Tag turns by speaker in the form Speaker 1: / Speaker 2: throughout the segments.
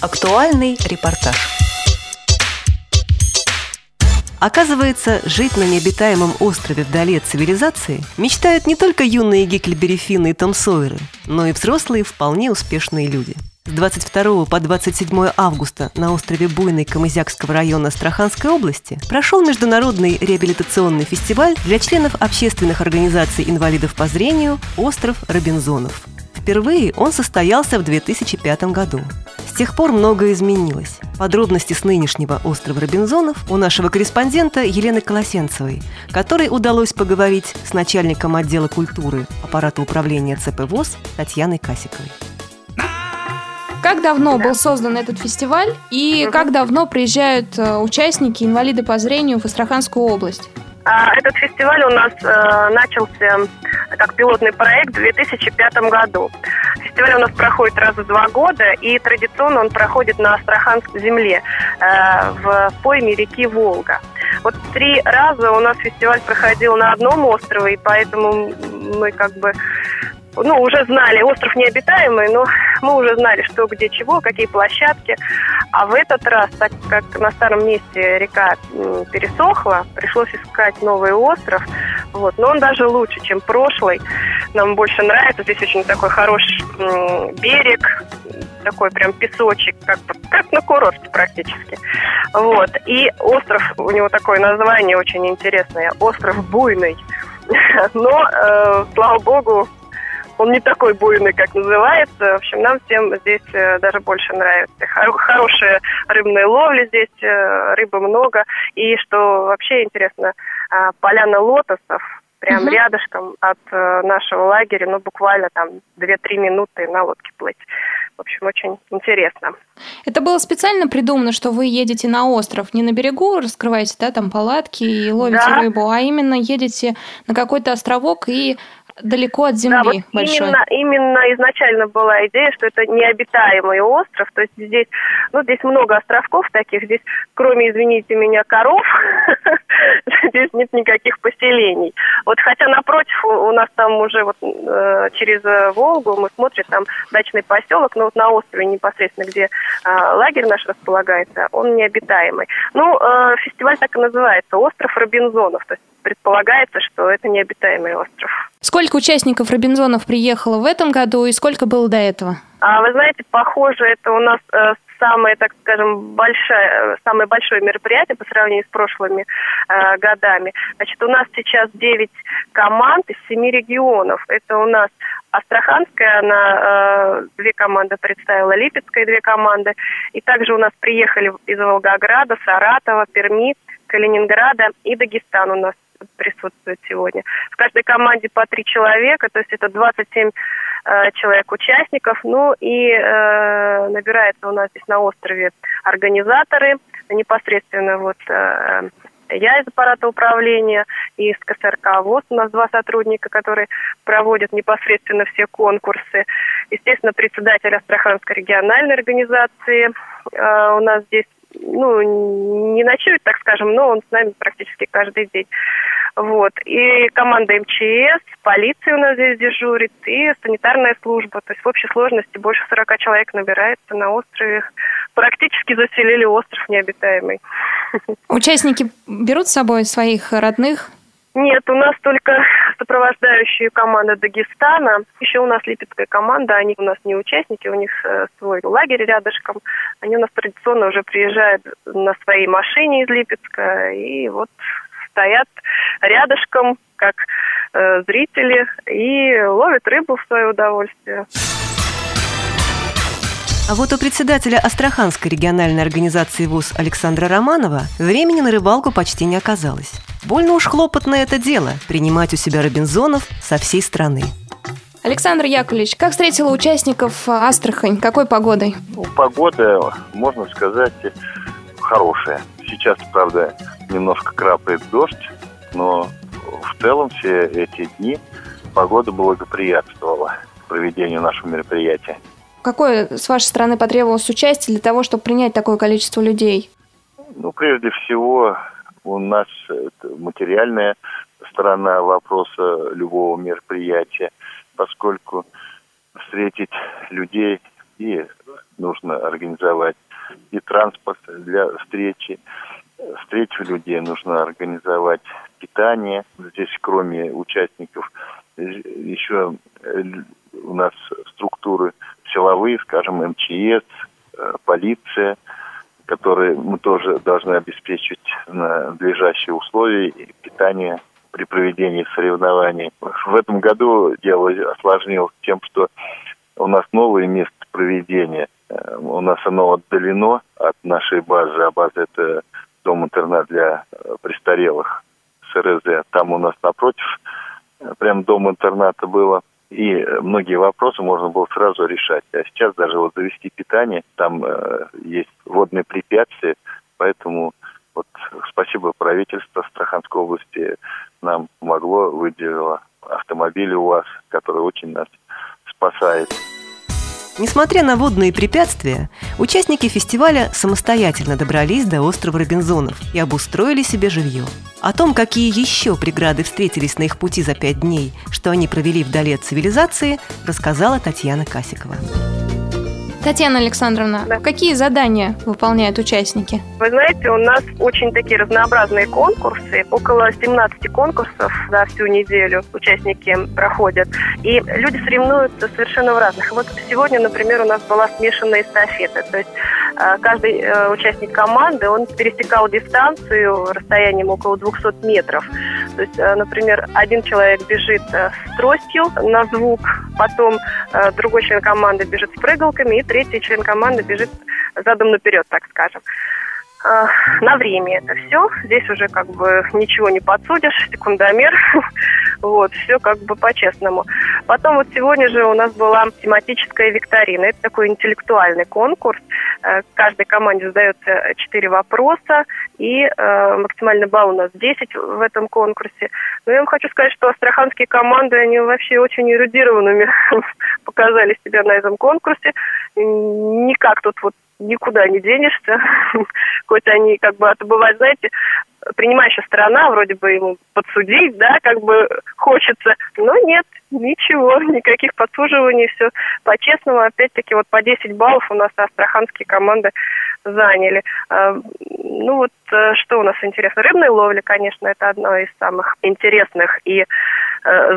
Speaker 1: Актуальный репортаж. Оказывается, жить на необитаемом острове вдали от цивилизации мечтают не только юные Гекльбери и Том но и взрослые вполне успешные люди. С 22 по 27 августа на острове Буйный Камызякского района Астраханской области прошел международный реабилитационный фестиваль для членов общественных организаций инвалидов по зрению «Остров Робинзонов». Впервые он состоялся в 2005 году. С тех пор многое изменилось. Подробности с нынешнего острова Робинзонов у нашего корреспондента Елены Колосенцевой, которой удалось поговорить с начальником отдела культуры аппарата управления ЦП ВОЗ Татьяной Касиковой.
Speaker 2: Как давно был создан этот фестиваль и как давно приезжают э, участники, инвалиды по зрению в Астраханскую область?
Speaker 3: А, этот фестиваль у нас э, начался как пилотный проект в 2005 году. Фестиваль у нас проходит раз в два года, и традиционно он проходит на Астраханской земле э, в пойме реки Волга. Вот три раза у нас фестиваль проходил на одном острове, и поэтому мы как бы ну, уже знали, остров необитаемый, но мы уже знали, что где чего, какие площадки. А в этот раз, так как на старом месте река пересохла, пришлось искать новый остров. Вот. Но он даже лучше, чем прошлый. Нам больше нравится. Здесь очень такой хороший берег, такой прям песочек, как, как на курорте практически. Вот. И остров, у него такое название очень интересное. Остров Буйный. Но, э, слава богу, он не такой буйный, как называется. В общем, нам всем здесь э, даже больше нравится. Хорошая рыбная ловля здесь, э, рыбы много. И что вообще интересно, а, поляна лотосов, прям угу. рядышком от э, нашего лагеря, ну, буквально там 2-3 минуты на лодке плыть. В общем, очень интересно.
Speaker 2: Это было специально придумано, что вы едете на остров, не на берегу раскрываете, да, там палатки и ловите да. рыбу, а именно едете на какой-то островок и далеко от земли да, вот большой.
Speaker 3: Именно, именно изначально была идея, что это необитаемый остров, то есть здесь, ну, здесь много островков таких, здесь, кроме, извините меня, коров, здесь нет никаких поселений. Вот хотя напротив у нас там уже вот э, через Волгу мы смотрим, там дачный поселок, но вот на острове непосредственно, где э, лагерь наш располагается, он необитаемый. Ну, э, фестиваль так и называется, остров Робинзонов, то есть предполагается, что это необитаемый остров.
Speaker 2: Сколько участников Робинзонов приехало в этом году и сколько было до этого?
Speaker 3: А, вы знаете, похоже, это у нас э, самое, так скажем, большое, самое большое мероприятие по сравнению с прошлыми э, годами. Значит, у нас сейчас 9 команд из 7 регионов. Это у нас Астраханская, она э, две команды представила, Липецкая две команды. И также у нас приехали из Волгограда, Саратова, Перми, Калининграда и Дагестан у нас присутствует сегодня. В каждой команде по три человека, то есть это 27 э, человек участников. Ну и э, набирается у нас здесь на острове организаторы, непосредственно вот э, я из аппарата управления и из КСРК ВОЗ. У нас два сотрудника, которые проводят непосредственно все конкурсы. Естественно, председатель Астраханской региональной организации э, у нас здесь ну, не ночует, так скажем, но он с нами практически каждый день. Вот. И команда МЧС, полиция у нас здесь дежурит, и санитарная служба. То есть в общей сложности больше 40 человек набирается на острове. Практически заселили остров необитаемый.
Speaker 2: Участники берут с собой своих родных?
Speaker 3: Нет, у нас только сопровождающие команды Дагестана. Еще у нас липецкая команда, они у нас не участники, у них э, свой лагерь рядышком. Они у нас традиционно уже приезжают на своей машине из Липецка и вот стоят рядышком, как э, зрители, и ловят рыбу в свое удовольствие.
Speaker 1: А вот у председателя Астраханской региональной организации ВУЗ Александра Романова времени на рыбалку почти не оказалось. Больно уж хлопотное это дело – принимать у себя робинзонов со всей страны.
Speaker 2: Александр Яковлевич, как встретила участников Астрахань? Какой погодой?
Speaker 4: Ну, погода, можно сказать, хорошая. Сейчас, правда, немножко крапает дождь, но в целом все эти дни погода благоприятствовала проведению нашего мероприятия.
Speaker 2: Какое с вашей стороны потребовалось участие для того, чтобы принять такое количество людей?
Speaker 4: Ну, прежде всего, у нас материальная сторона вопроса любого мероприятия, поскольку встретить людей и нужно организовать и транспорт для встречи. Встречу людей нужно организовать питание. Здесь кроме участников еще э, у нас структуры силовые, скажем, МЧС, э, полиция, которые мы тоже должны обеспечить надлежащие условия и питание при проведении соревнований. В этом году дело осложнилось тем, что у нас новое место проведения. Э, у нас оно отдалено от нашей базы, а база это дом-интернат для э, престарелых СРЗ. Там у нас напротив э, прям дом-интерната было. И многие вопросы можно было сразу решать. А сейчас даже вот завести питание, там э, есть водные препятствия, поэтому вот спасибо правительству Астраханской области нам помогло, выделило автомобили у вас, который очень нас спасает.
Speaker 1: Несмотря на водные препятствия, участники фестиваля самостоятельно добрались до острова Робинзонов и обустроили себе жилье. О том, какие еще преграды встретились на их пути за пять дней, что они провели вдали от цивилизации, рассказала Татьяна Касикова.
Speaker 2: Татьяна Александровна, да. какие задания выполняют участники?
Speaker 3: Вы знаете, у нас очень такие разнообразные конкурсы. Около 17 конкурсов за всю неделю участники проходят. И люди соревнуются совершенно в разных. Вот сегодня, например, у нас была смешанная эстафета. То есть каждый э, участник команды, он пересекал дистанцию расстоянием около 200 метров. То есть, э, например, один человек бежит с тростью на звук, потом другой член команды бежит с прыгалками, и третий член команды бежит задом наперед, так скажем. А, на время это все. Здесь уже как бы ничего не подсудишь, секундомер. вот, все как бы по-честному. Потом вот сегодня же у нас была тематическая викторина. Это такой интеллектуальный конкурс. Э, каждой команде задается 4 вопроса, и э, максимальный балл у нас 10 в этом конкурсе. Но я вам хочу сказать, что астраханские команды, они вообще очень эрудированными показали себя на этом конкурсе. Никак тут вот никуда не денешься. Хоть они как бы, это бывает, знаете, принимающая сторона, вроде бы ему подсудить, да, как бы хочется, но нет, ничего, никаких подсуживаний, все по-честному, опять-таки вот по 10 баллов у нас астраханские команды заняли. А, ну вот, э, что у нас интересно, рыбная ловля, конечно, это одно из самых интересных и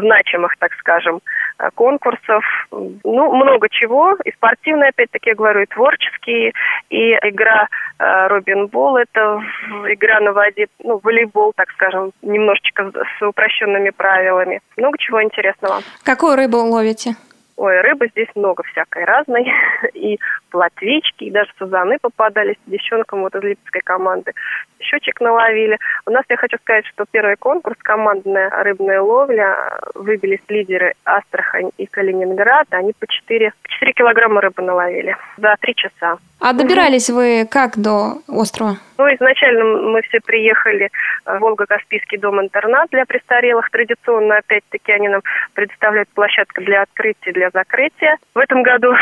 Speaker 3: значимых, так скажем, э, конкурсов. Ну, много чего, и спортивные, опять-таки, я говорю, и творческие, и игра Робин Бол, это игра на воде, ну, волейбол, так скажем, немножечко с упрощенными правилами. Много чего интересного.
Speaker 2: Какую рыбу ловите?
Speaker 3: Ой, рыбы здесь много всякой разной. И плотвички, и даже сазаны попадались девчонкам вот из липецкой команды. Щучек наловили. У нас, я хочу сказать, что первый конкурс, командная рыбная ловля, выбились лидеры Астрахань и Калининград. Они по 4, 4 килограмма рыбы наловили за 3 часа.
Speaker 2: А добирались вы как до острова?
Speaker 3: Ну, изначально мы все приехали в Волго-Каспийский дом-интернат для престарелых. Традиционно, опять-таки, они нам предоставляют площадку для открытия, для закрытия. В этом году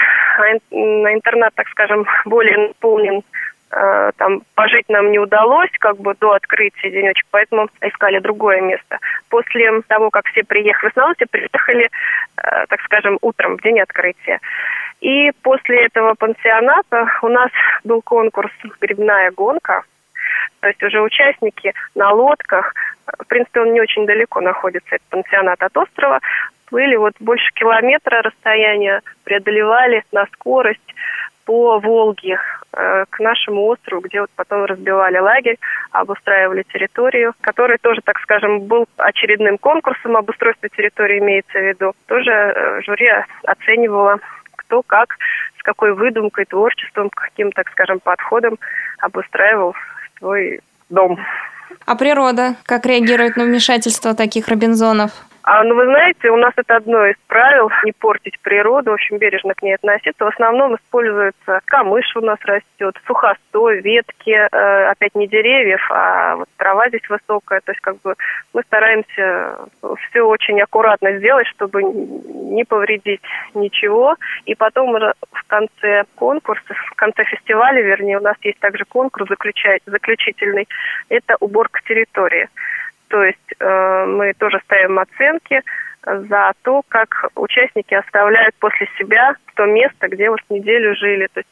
Speaker 3: на интернат, так скажем, более наполнен э, там пожить нам не удалось, как бы до открытия денечек, поэтому искали другое место. После того, как все приехали, в основном все приехали, э, так скажем, утром, в день открытия. И после этого пансионата у нас был конкурс «Грибная гонка», то есть уже участники на лодках, в принципе, он не очень далеко находится, этот пансионат от острова, плыли вот больше километра расстояния, преодолевали на скорость по Волге э, к нашему острову, где вот потом разбивали лагерь, обустраивали территорию, который тоже, так скажем, был очередным конкурсом обустройства территории, имеется в виду. Тоже э, жюри оценивало, кто как, с какой выдумкой, творчеством, каким, так скажем, подходом обустраивал свой дом.
Speaker 2: А природа как реагирует на вмешательство таких робинзонов?
Speaker 3: А, ну, вы знаете, у нас это одно из правил, не портить природу, в общем, бережно к ней относиться. В основном используется камыш у нас растет, сухостой, ветки, э, опять не деревьев, а вот трава здесь высокая. То есть, как бы, мы стараемся все очень аккуратно сделать, чтобы не повредить ничего. И потом в конце конкурса, в конце фестиваля, вернее, у нас есть также конкурс заключительный, это уборка территории. То есть э, мы тоже ставим оценки за то, как участники оставляют после себя то место, где вот неделю жили. То есть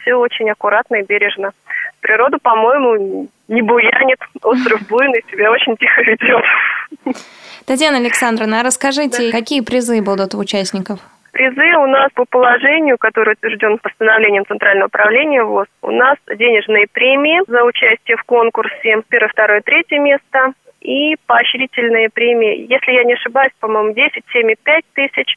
Speaker 3: все очень аккуратно и бережно. Природа, по-моему, не буянит, остров буйный, себя очень тихо ведет.
Speaker 2: Татьяна Александровна, а расскажите, да. какие призы будут у участников?
Speaker 3: Призы у нас по положению, который утвержден постановлением Центрального управления ВОЗ, у нас денежные премии за участие в конкурсе первое, второе, третье место и поощрительные премии. Если я не ошибаюсь, по-моему, 10, 7 и 5 тысяч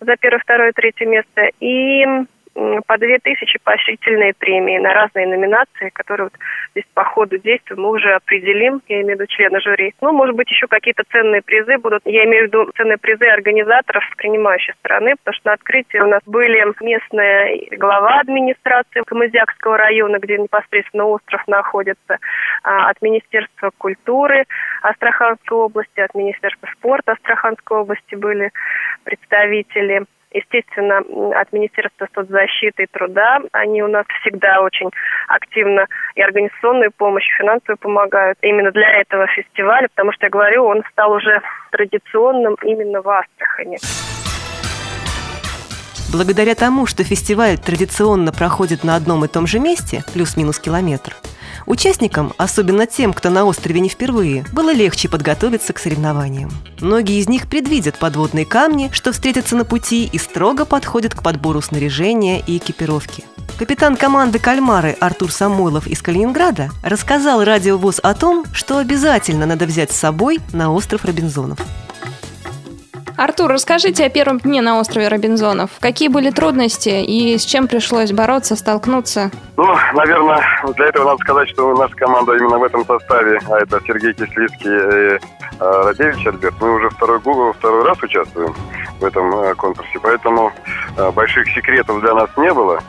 Speaker 3: за первое, второе, третье место. И по две тысячи поощрительные премии на разные номинации, которые вот здесь по ходу действия мы уже определим, я имею в виду члена жюри. Ну, может быть, еще какие-то ценные призы будут. Я имею в виду ценные призы организаторов принимающей стороны, потому что на открытии у нас были местная глава администрации Камызякского района, где непосредственно остров находится, а, от Министерства культуры Астраханской области, от Министерства спорта Астраханской области были представители естественно, от Министерства соцзащиты и труда. Они у нас всегда очень активно и организационную помощь, и финансовую помогают именно для этого фестиваля, потому что, я говорю, он стал уже традиционным именно в Астрахани.
Speaker 1: Благодаря тому, что фестиваль традиционно проходит на одном и том же месте, плюс-минус километр, Участникам, особенно тем, кто на острове не впервые, было легче подготовиться к соревнованиям. Многие из них предвидят подводные камни, что встретятся на пути и строго подходят к подбору снаряжения и экипировки. Капитан команды «Кальмары» Артур Самойлов из Калининграда рассказал радиовоз о том, что обязательно надо взять с собой на остров Робинзонов.
Speaker 2: Артур, расскажите о первом дне на острове Робинзонов. Какие были трудности и с чем пришлось бороться, столкнуться?
Speaker 5: Ну, наверное, для этого надо сказать, что наша команда именно в этом составе, а это Сергей Кислицкий и э, Радевич Альберт, мы уже второй, второй раз участвуем в этом э, конкурсе, поэтому э, больших секретов для нас не было.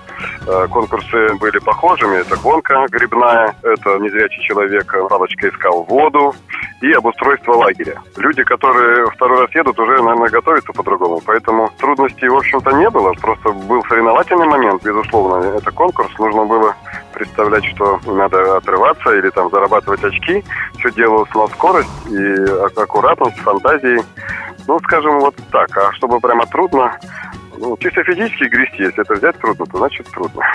Speaker 5: Э, конкурсы были похожими. Это гонка грибная, это незрячий человек палочкой искал воду и обустройство лагеря. Люди, которые второй раз едут, уже, наверное, готовятся по-другому. Поэтому трудностей, в общем-то, не было. Просто был соревновательный момент, безусловно. Это конкурс. Нужно было представлять, что надо отрываться или там зарабатывать очки. Все делалось на скорость и аккуратность, фантазии. Ну, скажем, вот так. А чтобы прямо трудно, ну, чисто физически грести, если это взять трудно, то значит трудно.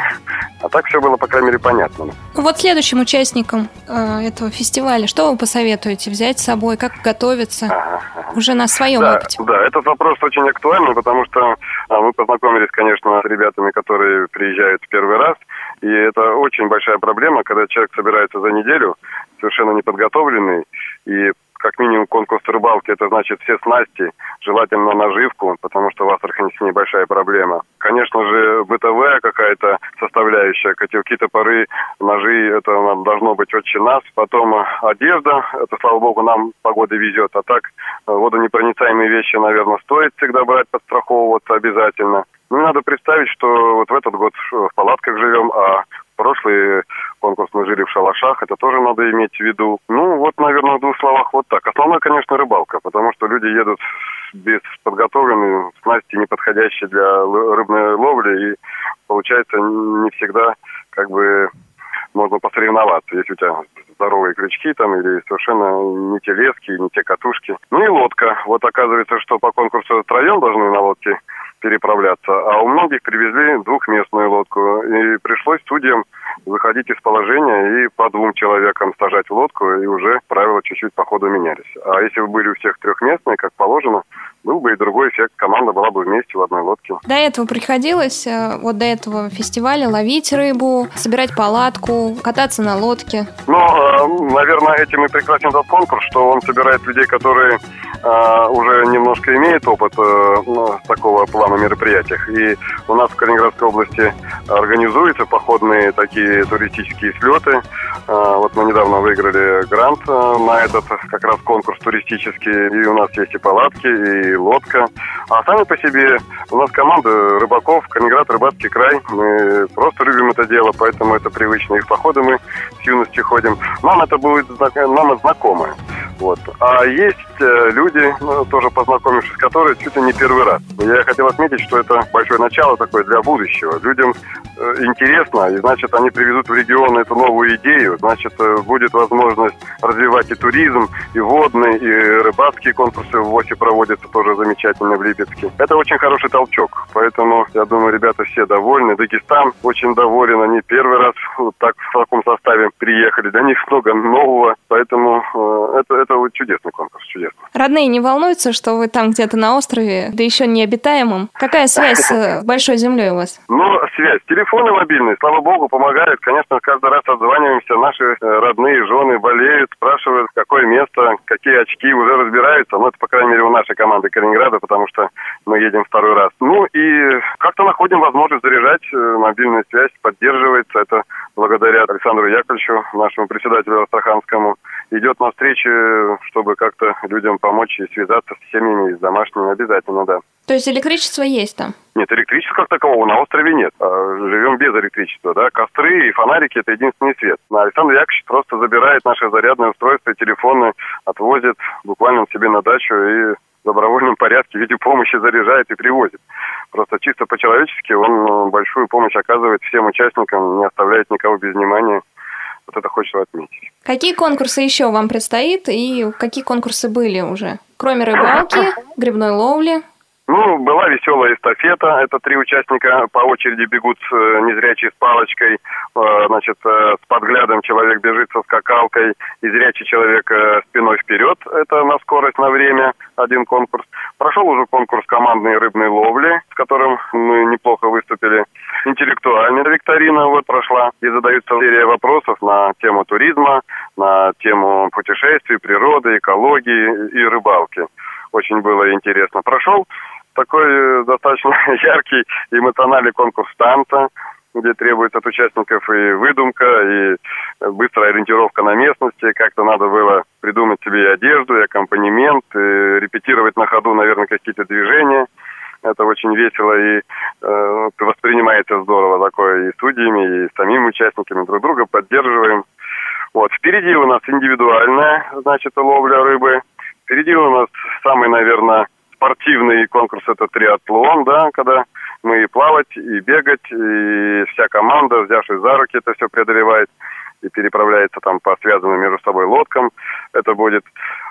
Speaker 5: А так все было, по крайней мере, понятно.
Speaker 2: Вот следующим участникам э, этого фестиваля, что вы посоветуете взять с собой, как готовиться ага, ага. уже на своем
Speaker 5: да,
Speaker 2: опыте?
Speaker 5: Да, этот вопрос очень актуальный, потому что а, мы познакомились, конечно, с ребятами, которые приезжают в первый раз, и это очень большая проблема, когда человек собирается за неделю, совершенно неподготовленный, и как минимум конкурс рыбалки, это значит все снасти, желательно наживку, потому что у вас с ней большая проблема. Конечно же, бытовая какая-то составляющая, котелки, топоры, ножи, это должно быть очень нас. Потом одежда, это, слава богу, нам погода везет. А так, водонепроницаемые вещи, наверное, стоит всегда брать, подстраховываться обязательно. Ну, надо представить, что вот в этот год в палатках живем, а прошлый конкурс мы жили в шалашах, это тоже надо иметь в виду. Ну, вот, наверное, в двух словах вот так. Основное, конечно, рыбалка, потому что люди едут без подготовленной снасти, не подходящей для рыбной ловли, и получается не всегда как бы можно посоревноваться, если у тебя здоровые крючки там или совершенно не те лески, не те катушки. Ну и лодка. Вот оказывается, что по конкурсу троем должны на лодке переправляться, а у многих привезли двухместную лодку. И пришлось судьям выходить из положения и по двум человекам сажать в лодку, и уже правила чуть-чуть по ходу менялись. А если бы были у всех трехместные, как положено, был бы и другой эффект. Команда была бы вместе в одной лодке.
Speaker 2: До этого приходилось, э, вот до этого фестиваля, ловить рыбу, собирать палатку, кататься на лодке?
Speaker 5: Ну, э, наверное, этим и прекрасен этот конкурс, что он собирает людей, которые э, уже немножко имеют опыт ну, такого плана мероприятиях. И у нас в Калининградской области организуются походные такие туристические слеты. Вот мы недавно выиграли грант на этот как раз конкурс туристический. И у нас есть и палатки, и лодка. А сами по себе у нас команда рыбаков, Калининград, Рыбацкий край. Мы просто любим это дело, поэтому это привычно. И в походы мы с юности ходим. Нам это будет нам знакомое. Вот. А есть э, люди, ну, тоже познакомившись, которые чуть ли не первый раз. Я хотел отметить, что это большое начало такое для будущего. Людям интересно, и значит они приведут в регион эту новую идею, значит э, будет возможность развивать и туризм, и водный, и рыбацкие конкурсы в ВОСе проводятся тоже замечательно в Липецке. Это очень хороший толчок, поэтому я думаю, ребята все довольны. Дагестан очень доволен, они первый раз вот так в таком составе приехали, для них много нового, поэтому э, это, это чудесный конкурс, чудесный.
Speaker 2: Родные не волнуются, что вы там где-то на острове, да еще необитаемом? Какая связь с большой землей у вас?
Speaker 5: Ну, связь. Телефоны мобильные, слава богу, помогают. Конечно, каждый раз отзваниваемся, наши э, родные, жены болеют, спрашивают, какое место, какие очки, уже разбираются. Ну, это, по крайней мере, у нашей команды Калининграда, потому что мы едем второй раз. Ну, и как-то находим возможность заряжать, э, мобильная связь поддерживается. Это благодаря Александру Яковлевичу, нашему председателю Астраханскому, идет на встречи, чтобы как-то людям помочь и связаться с семьями, с домашними обязательно, да.
Speaker 2: То есть электричество есть там?
Speaker 5: Нет, электричества как такового на острове нет. А, живем без электричества, да. Костры и фонарики – это единственный свет. Александр Яковлевич просто забирает наши зарядные устройства, телефоны, отвозит буквально себе на дачу и в добровольном порядке в виде помощи заряжает и привозит. Просто чисто по-человечески он э, большую помощь оказывает всем участникам, не оставляет никого без внимания. Вот это хочется отметить.
Speaker 2: Какие конкурсы еще вам предстоит и какие конкурсы были уже? Кроме рыбалки, грибной ловли,
Speaker 5: ну, была веселая эстафета. Это три участника по очереди бегут э, незрячий с палочкой. Э, значит, э, с подглядом человек бежит со скакалкой. И зрячий человек спиной вперед. Это на скорость, на время. Один конкурс. Прошел уже конкурс командной рыбной ловли, с которым мы неплохо выступили. Интеллектуальная викторина вот прошла. И задаются серия вопросов на тему туризма, на тему путешествий, природы, экологии и рыбалки. Очень было интересно. Прошел такой э, достаточно яркий эмоциональный конкурс танца, где требуется от участников и выдумка, и быстрая ориентировка на местности. Как-то надо было придумать себе и одежду, и аккомпанемент, и репетировать на ходу, наверное, какие-то движения. Это очень весело и э, воспринимается здорово такое и судьями, и самими участниками друг друга поддерживаем. Вот. Впереди у нас индивидуальная, значит, ловля рыбы. Впереди у нас самый, наверное, спортивный конкурс это триатлон, да, когда мы и плавать, и бегать, и вся команда, взявшись за руки, это все преодолевает и переправляется там по связанным между собой лодкам. Это будет.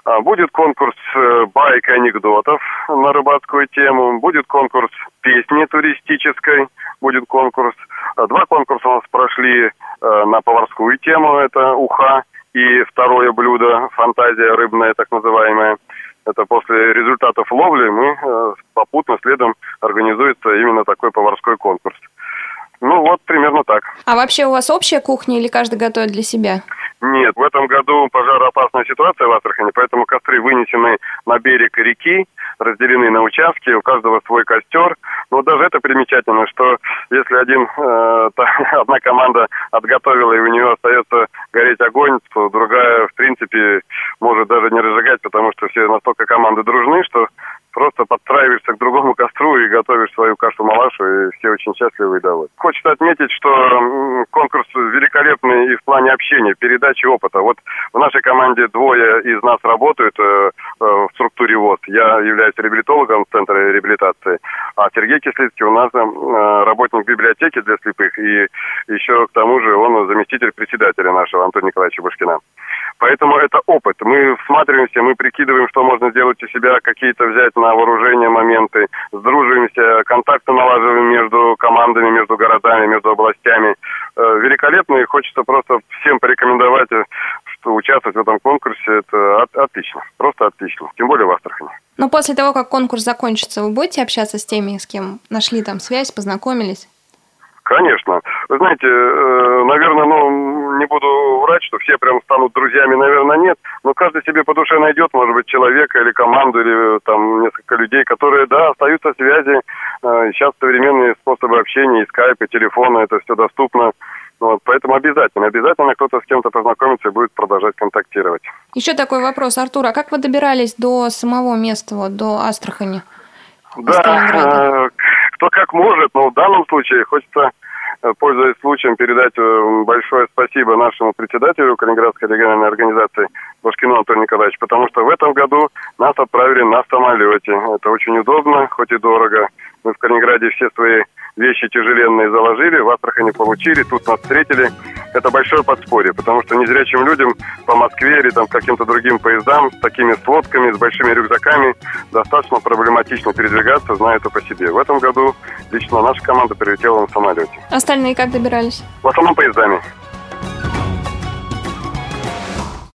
Speaker 5: А, будет конкурс э, байк анекдотов на рыбацкую тему. Будет конкурс песни туристической. Будет конкурс. А, два конкурса у нас прошли э, на поварскую тему. Это уха. И второе блюдо, фантазия рыбная, так называемая. Это после результатов ловли мы э, попутно следом организуется именно такой поварской конкурс. Ну вот примерно так.
Speaker 2: А вообще у вас общая кухня или каждый готовит для себя?
Speaker 5: Нет, в этом году пожароопасная ситуация в Астрахани, поэтому костры вынесены на берег реки, разделены на участки, у каждого свой костер. Но даже это примечательно, что если один, э, та, одна команда отготовила и у нее остается гореть огонь, то другая, в принципе, может даже не разжигать, потому что все настолько команды дружны, что просто подстраиваешься к другому костру и готовишь свою кашу-малашу, и все очень счастливы и довольны. Хочется отметить, что конкурс великолепный и в плане общения, передачи опыта. Вот в нашей команде двое из нас работают э, э, в структуре ВОЗ. Я являюсь реабилитологом в Центре реабилитации, а Сергей Кислицкий у нас э, работник библиотеки для слепых, и еще к тому же он заместитель председателя нашего Антона Николаевича Бушкина. Поэтому это опыт. Мы всматриваемся, мы прикидываем, что можно сделать у себя, какие-то взять на вооружение моменты, сдруживаемся, контакты налаживаем между командами, между городами, между областями. Э, великолепно, и хочется просто всем порекомендовать, э, что участвовать в этом конкурсе, это от, отлично, просто отлично, тем более в Астрахани.
Speaker 2: Но после того, как конкурс закончится, вы будете общаться с теми, с кем нашли там связь, познакомились?
Speaker 5: Конечно. Вы знаете, э, наверное, ну, не буду врать, что все прям станут друзьями, наверное, нет. Но каждый себе по душе найдет, может быть, человека или команду, или там несколько людей, которые, да, остаются в связи. Э, сейчас современные способы общения, и скайп, и телефоны, это все доступно. Вот, поэтому обязательно, обязательно кто-то с кем-то познакомится и будет продолжать контактировать.
Speaker 2: Еще такой вопрос, Артур, а как вы добирались до самого места, вот, до Астрахани?
Speaker 5: Да, кто как может, но в данном случае хочется, э, пользуясь случаем, передать э, большое спасибо нашему председателю Калининградской региональной организации Башкину Антону Николаевичу, потому что в этом году нас отправили на самолете. Это очень удобно, хоть и дорого. Мы в Калининграде все свои вещи тяжеленные заложили, в Астрахани получили, тут нас встретили. Это большое подспорье, потому что незрячим людям по Москве или там каким-то другим поездам с такими сводками, с большими рюкзаками достаточно проблематично передвигаться, знаю это по себе. В этом году лично наша команда прилетела на самолете.
Speaker 2: Остальные как добирались?
Speaker 5: В основном поездами.